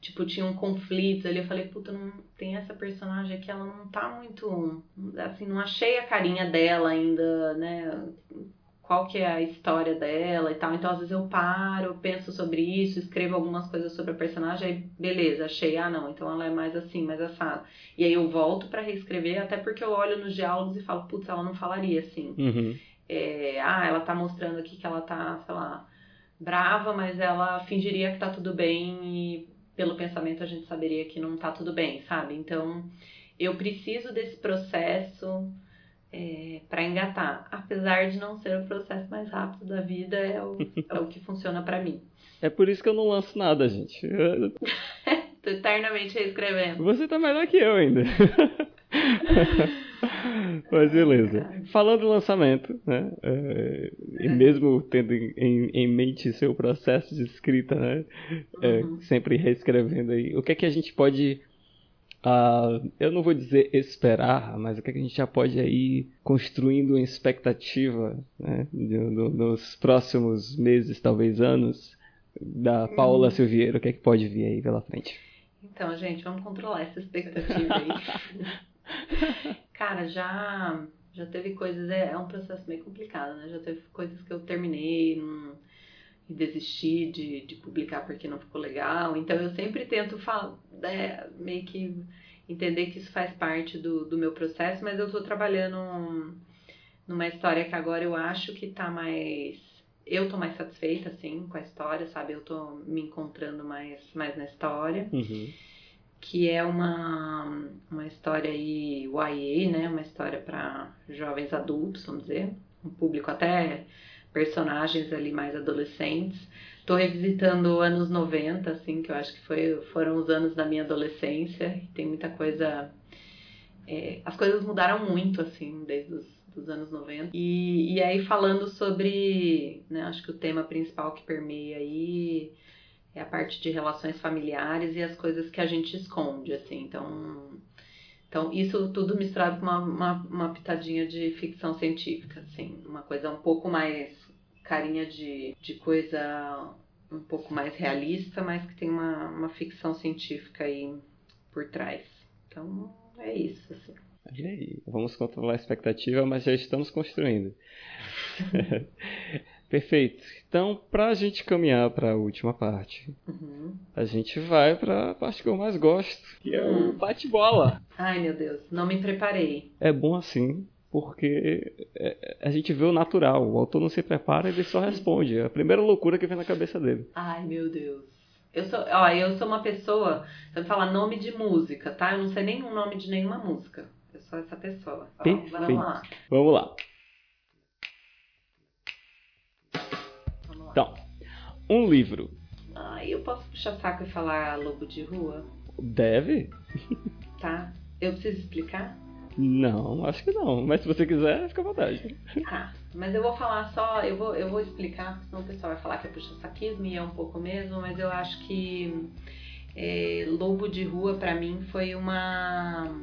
Tipo, tinham conflitos ali. Eu falei, puta, não tem essa personagem aqui, ela não tá muito. Assim, não achei a carinha dela ainda, né? Qual que é a história dela e tal. Então, às vezes eu paro, penso sobre isso, escrevo algumas coisas sobre a personagem, aí beleza, achei, ah não, então ela é mais assim, mais assado. E aí eu volto pra reescrever, até porque eu olho nos diálogos e falo, putz, ela não falaria assim Uhum. é, ah, ela tá mostrando aqui que ela tá, sei lá, brava, mas ela fingiria que tá tudo bem e pelo pensamento a gente saberia que não tá tudo bem, sabe? Então, eu preciso desse processo é, para engatar. Apesar de não ser o processo mais rápido da vida, é o, é o que funciona pra mim. É por isso que eu não lanço nada, gente. Eu- Tô eternamente reescrevendo. Você tá melhor que eu ainda. Mas beleza. Falando do lançamento, né? é, e mesmo tendo em, em- em mente seu processo de escrita, né? é, Uhum. sempre reescrevendo aí. O que é que a gente pode. Ah, eu não vou dizer esperar, mas o que é a gente já pode aí construindo uma expectativa né, nos próximos meses, talvez anos, da Paula Silveira? O que é que pode vir aí pela frente? Então, gente, vamos controlar essa expectativa aí. Cara, já já teve coisas, é, é um processo meio complicado, né? Já teve coisas que eu terminei não- e desisti de, de publicar porque não ficou legal. Então eu sempre tento falar, é, meio que entender que isso faz parte do, do meu processo, mas eu tô trabalhando um- numa história que agora eu acho que tá mais. Eu tô mais satisfeita, assim, com a história, sabe? Eu tô me encontrando mais, mais na história Uhum. que é uma, uma história aí YA, né? Uma história para jovens adultos, vamos dizer, um público até personagens ali mais adolescentes. Tô revisitando anos 90, assim, que eu acho que foi, foram os anos da minha adolescência. Tem muita coisa. é, as coisas mudaram muito, assim, desde os dos anos 90. E, e aí falando sobre, né, acho que o tema principal que permeia aí é a parte de relações familiares e as coisas que a gente esconde, assim. Então, então isso tudo misturado com uma, uma, uma pitadinha de ficção científica, assim. Uma coisa um pouco mais carinha de, de coisa um pouco mais realista, mas que tem uma, uma ficção científica aí por trás. Então, é isso, assim. E aí? Vamos controlar a expectativa, mas já estamos construindo. Perfeito. Então, para a gente caminhar para a última parte, Uhum. a gente vai para a parte que eu mais gosto, que é o bate-bola. Ai, meu Deus, não me preparei. É bom assim, porque é, a gente vê o natural. O autor não se prepara, ele só responde. É a primeira loucura que vem na cabeça dele. Ai, meu Deus. Eu sou, ó, eu sou uma pessoa, você vai falar nome de música, tá? Eu não sei nenhum nome de nenhuma música. Eu sou essa pessoa. Ó, Perfeito. vamos lá. Vamos lá. Então, um livro Ai, eu posso puxar saco e falar Lobo de Rua? deve? Tá? Eu preciso explicar? Não, acho que não. Mas se você quiser, fica à vontade. Tá, mas eu vou falar só, eu vou, eu vou explicar, senão o pessoal vai falar que é puxa-saquismo e é um pouco mesmo, mas eu acho que é, Lobo de Rua pra mim foi uma.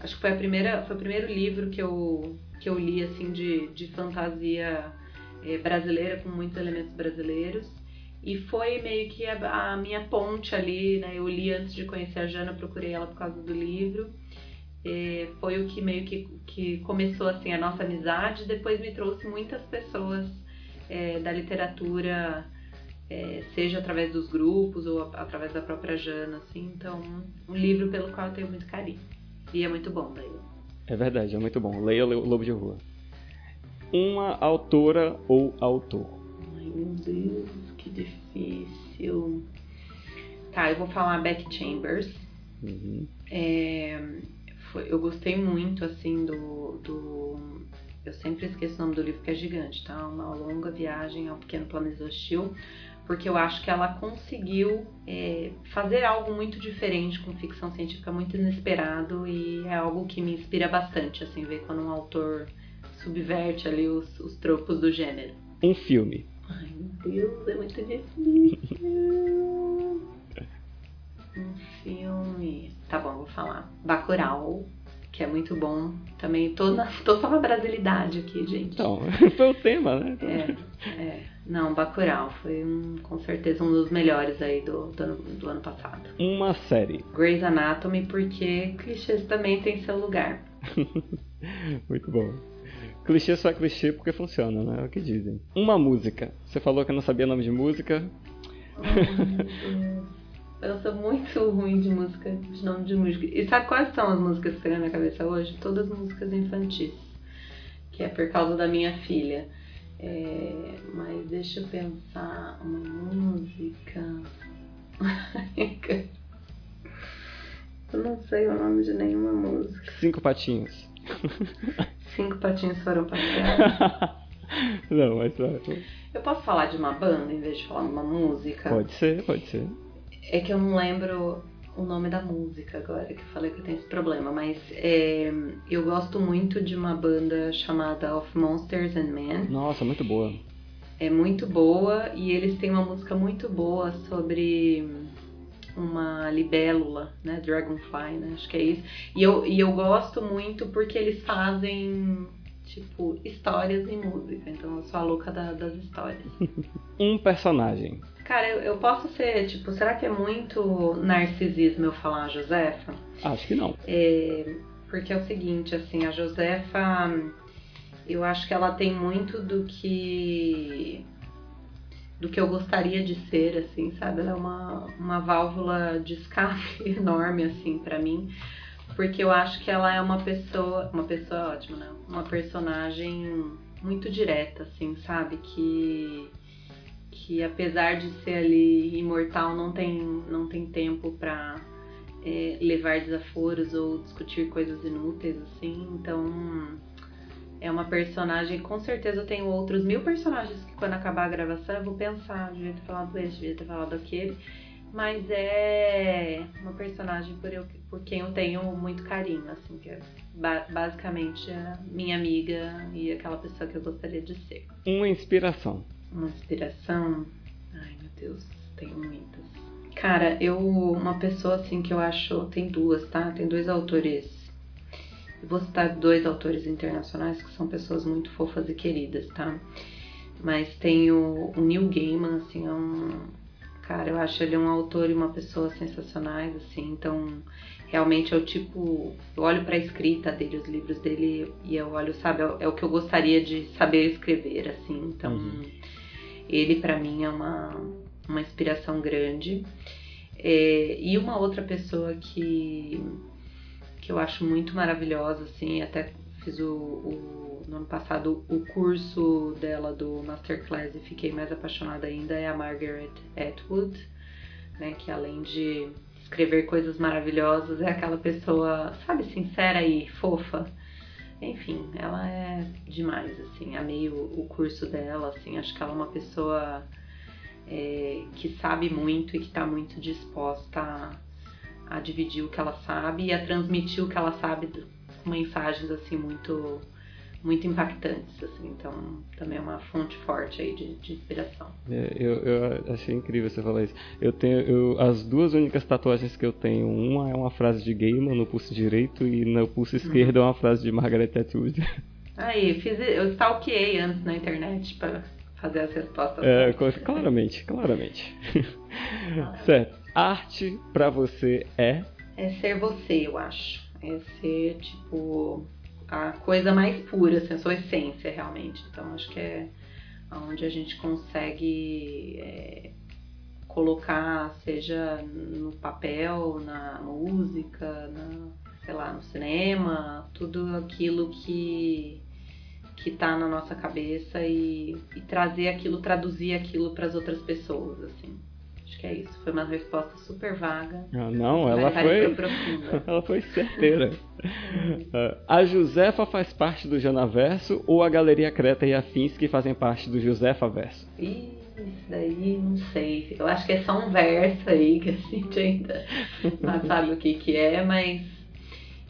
Acho que foi a primeira. Foi o primeiro livro que eu, que eu li assim de, de fantasia é, brasileira, com muitos elementos brasileiros. E foi meio que a, a minha ponte ali, né? Eu li antes de conhecer a Jana, procurei ela por causa do livro. Foi o que meio que, que começou assim a nossa amizade, depois me trouxe muitas pessoas é, da literatura, é, seja através dos grupos ou a- através da própria Jana, assim, então um livro pelo qual eu tenho muito carinho. E é muito bom daí. É verdade, é muito bom. Leia o Lobo de Rua. Uma autora ou autor. Ai meu Deus, que difícil. Tá, eu vou falar Beck Chambers. Uhum. É, foi- eu gostei muito, assim, do, do. Eu sempre esqueço o nome do livro, que é gigante, tá? Uma longa viagem ao pequeno planeta hostil. Porque eu acho que ela conseguiu é, fazer algo muito diferente com ficção científica, muito inesperado. E é algo que me inspira bastante, assim, ver quando um autor subverte ali os, os tropos do gênero. Um filme. Ai, meu Deus, é muito difícil. Um filme. Tá bom, vou falar. Bacurau. que é muito bom. Também tô, na, tô só na brasilidade aqui, gente. Então, foi o tema, né? É, é. Não, Bacurau foi um, com certeza um dos melhores aí do, do, ano, do ano passado. Uma série. Grey's Anatomy, porque clichês também tem seu lugar. muito bom. Clichê só é clichê porque funciona, né? É o que dizem. Uma música. Você falou que não sabia nome de música. Eu sou muito ruim de música, de nome de música. E sabe quais são as músicas que tem na minha cabeça hoje? Todas músicas infantis. Que é por causa da minha filha. É, mas deixa eu pensar uma música. eu não sei o nome de nenhuma música. Cinco patinhos. Cinco patinhos foram passear. não, mas. Eu posso falar de uma banda em vez de falar de uma música? Pode ser, pode ser. É que eu não lembro o nome da música agora, que eu falei que eu tenho esse problema, mas é, eu gosto muito de uma banda chamada Of Monsters and Men. Nossa, muito boa. É muito boa e eles têm uma música muito boa sobre uma libélula, né? Dragonfly, né? Acho que é isso. E eu, e eu gosto muito porque eles fazem, tipo, histórias em música. Então eu sou a louca da, das histórias. um personagem. Cara, eu, eu, posso ser, tipo, será que é muito narcisismo eu falar a Josefa? Acho que não. É, porque é o seguinte, assim, a Josefa, eu acho que ela tem muito do que do que eu gostaria de ser, assim, sabe? Ela é uma, uma válvula de escape enorme, assim, para mim, porque eu acho que ela é uma pessoa, uma pessoa ótima, né? Uma personagem muito direta, assim, sabe? Que que apesar de ser ali imortal, não tem, não tem tempo para é, levar desaforos ou discutir coisas inúteis, assim. Então, é uma personagem. Com certeza eu tenho outros mil personagens que quando acabar a gravação eu vou pensar, devia ter falado desse, devia ter falado daquele. Mas é uma personagem por, eu, por quem eu tenho muito carinho, assim, que é ba basicamente a minha amiga e aquela pessoa que eu gostaria de ser. Uma inspiração uma inspiração. Ai, meu Deus, tenho muitas. Cara, eu. Uma pessoa assim que eu acho. Tem duas, tá? Tem dois autores. Eu vou citar dois autores internacionais que são pessoas muito fofas e queridas, tá? Mas tem o, o Neil Gaiman, assim, é um. Cara, eu acho ele um autor e uma pessoa sensacionais, assim, então realmente é o tipo. Eu olho para a escrita dele, os livros dele, e eu olho, sabe, é, é o que eu gostaria de saber escrever, assim. Então, uhum. Ele, para mim, é uma, uma inspiração grande. É, e uma outra pessoa que, que eu acho muito maravilhosa, assim, até fiz o, o, no ano passado o curso dela do Masterclass e fiquei mais apaixonada ainda, é a Margaret Atwood, né, que além de escrever coisas maravilhosas, é aquela pessoa, sabe, sincera e fofa, enfim, ela é demais, assim, amei o, o curso dela, assim, acho que ela é uma pessoa é, que sabe muito e que está muito disposta a, a, dividir o que ela sabe e a transmitir o que ela sabe com mensagens, assim, muito muito impactantes, assim, então também é uma fonte forte aí de, de inspiração. É, eu, eu achei incrível você falar isso. Eu tenho eu, as duas únicas tatuagens que eu tenho, uma é uma frase de Gaiman no pulso direito e no pulso uhum. esquerdo uhum. é uma frase de Margaret Atwood. Aí, fiz, eu stalkeei antes na internet para fazer as respostas. É, claramente, claramente. certo. Arte para você é? É ser você, eu acho. É ser, tipo, a coisa mais pura, assim, a sua essência realmente. Então acho que é onde a gente consegue é, colocar, seja no papel, na música, na, sei lá, no cinema, tudo aquilo que que tá na nossa cabeça e, e trazer aquilo, traduzir aquilo para as outras pessoas, assim. Acho que é isso. Foi uma resposta super vaga. Ah, não, ela foi. ela foi certeira. uh, a Josefa faz parte do Janaverso ou a Galeria Creta e Afins que fazem parte do Josefa Verso? Isso daí não sei. Eu acho que é só um verso aí que a gente ainda não sabe o que, que é, mas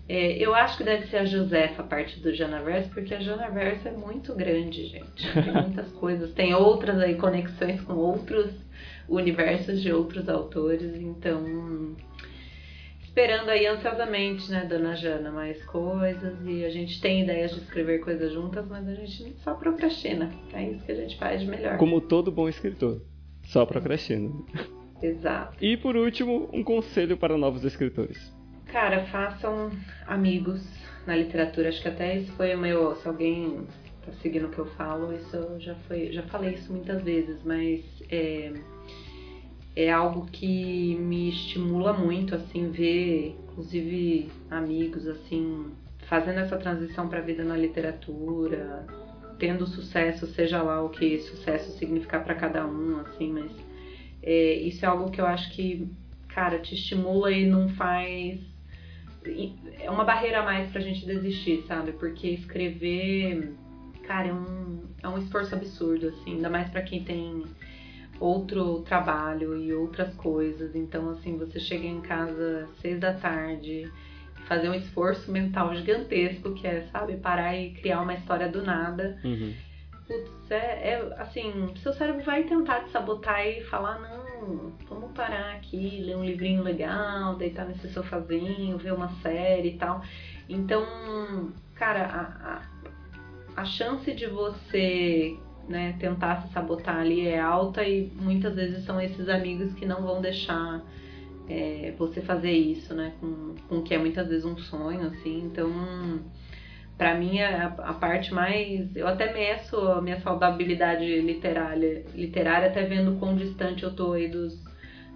é, eu acho que deve ser a Josefa parte do Janaverso, porque a Janaverso é muito grande, gente. Tem muitas coisas. Tem outras aí conexões com outros universos de outros autores, então esperando aí ansiosamente, né, dona Jana, mais coisas e a gente tem ideias de escrever coisas juntas, mas a gente só procrastina. É isso que a gente faz de melhor. Como todo bom escritor, só procrastina. Exato. E por último, um conselho para novos escritores. Cara, façam amigos na literatura. Acho que até isso foi o meu. Se alguém tá seguindo o que eu falo, isso eu já foi, já falei isso muitas vezes, mas é, é algo que me estimula muito, assim, ver, inclusive amigos, assim, fazendo essa transição para a vida na literatura, tendo sucesso, seja lá o que sucesso significar para cada um, assim, mas é, isso é algo que eu acho que, cara, te estimula e não faz é uma barreira a mais pra gente desistir, sabe? Porque escrever, cara, é um, é um esforço absurdo, assim, ainda mais para quem tem outro trabalho e outras coisas. Então, assim, você chega em casa seis da tarde, fazer um esforço mental gigantesco, que é, sabe, parar e criar uma história do nada. Uhum. Putz, é, é assim, seu cérebro vai tentar te sabotar e falar, não, vamos parar aqui, ler um livrinho legal, deitar nesse sofazinho, ver uma série e tal. Então, cara, a, a, a chance de você né, tentar se sabotar ali é alta e muitas vezes são esses amigos que não vão deixar é, você fazer isso, né, com, com que é muitas vezes um sonho, assim. Então, para mim a, a, parte mais eu até meço a minha saudabilidade literária literária até vendo quão distante eu tô aí dos,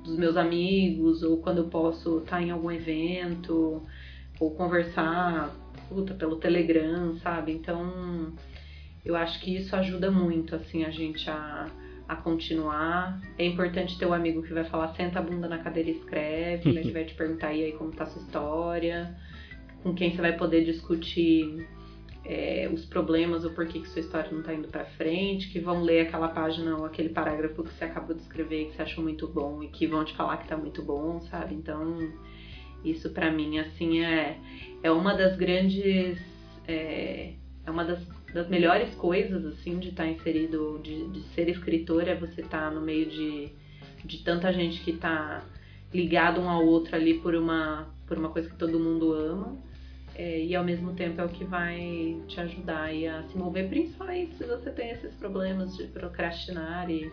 dos meus amigos ou quando eu posso estar tá em algum evento ou conversar puta, pelo Telegram sabe então eu acho que isso ajuda muito assim a gente a, a continuar é importante ter um amigo que vai falar senta a bunda na cadeira e escreve né, que vai te perguntar e aí como tá a sua história com quem você vai poder discutir é, os problemas, o porquê que sua história não está indo para frente, que vão ler aquela página ou aquele parágrafo que você acabou de escrever que você achou muito bom e que vão te falar que está muito bom, sabe? Então, isso para mim, assim, é, é uma das grandes. É, é uma das, das melhores coisas, assim, de estar tá inserido, de, de ser escritor, é você estar tá no meio de, de tanta gente que está ligado um ao outro ali por uma, por uma coisa que todo mundo ama é, e ao mesmo tempo é o que vai te ajudar a se mover, principalmente se você tem esses problemas de procrastinar e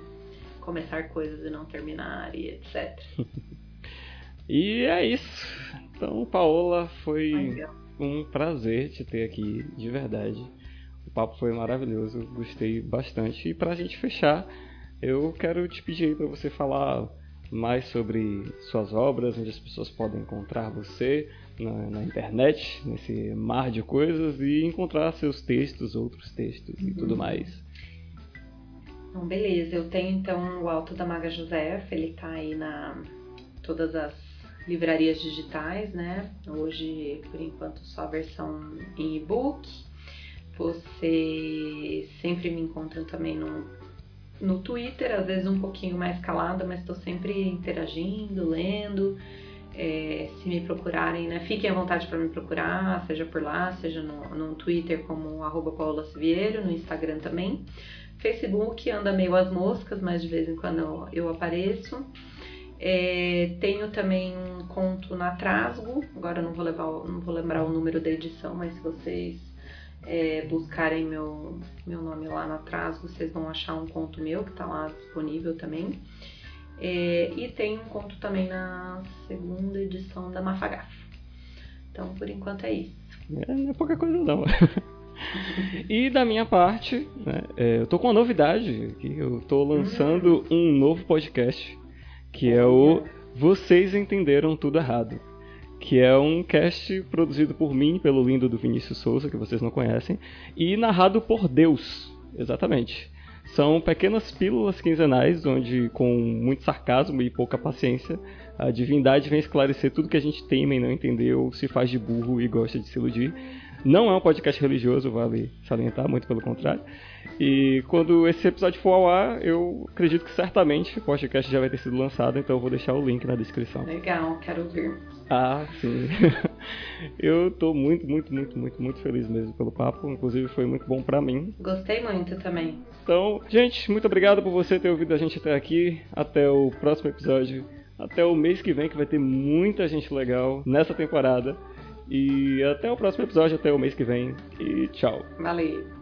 começar coisas e não terminar e etc. e é isso. Então, Paola, foi um prazer te ter aqui, de verdade. Papo foi maravilhoso, gostei bastante. E pra gente fechar, eu quero te pedir para você falar mais sobre suas obras, onde as pessoas podem encontrar você, na, na, internet, nesse mar de coisas, e encontrar seus textos, outros textos uhum. e tudo mais. Então, beleza, eu tenho então o Alto da Maga Josefa, ele tá aí na todas as livrarias digitais, né? Hoje, por enquanto, só a versão em e-book. Você sempre me encontra também no, no Twitter, às vezes um pouquinho mais calada, mas estou sempre interagindo, lendo. É, se me procurarem, né, fiquem à vontade para me procurar, seja por lá, seja no, no Twitter como arroba no Instagram também. Facebook anda meio às moscas, mas de vez em quando eu, eu apareço. É, tenho também um conto na Trasgo, agora não vou, levar, não vou lembrar o número da edição, mas se vocês é, buscarem meu, meu nome lá na Trasgo, vocês vão achar um conto meu que está lá disponível também. É, e tem um conto também na segunda edição da Mafagaf. Então, por enquanto é isso. É, não é pouca coisa não. e da minha parte, né, é, eu tô com uma novidade aqui. Eu tô lançando hum. um novo podcast, que é o Vocês Entenderam Tudo Errado. Que é um cast produzido por mim, pelo lindo do Vinícius Souza, que vocês não conhecem, e narrado por Deus, exatamente. São pequenas pílulas quinzenais, onde, com muito sarcasmo e pouca paciência, a divindade vem esclarecer tudo que a gente teme e não entendeu, se faz de burro e gosta de se iludir. Não é um podcast religioso, vale salientar, muito pelo contrário. E quando esse episódio for ao ar, eu acredito que certamente o podcast já vai ter sido lançado, então eu vou deixar o link na descrição. Legal, quero ver. Ah, sim. eu tô muito, muito, muito, muito, muito feliz mesmo pelo papo. Inclusive foi muito bom para mim. Gostei muito também. Então, gente, muito obrigado por você ter ouvido a gente até aqui. Até o próximo episódio Até o mês que vem, que vai ter muita gente legal nessa temporada. E até o próximo episódio, até o mês que vem. E tchau. Valeu.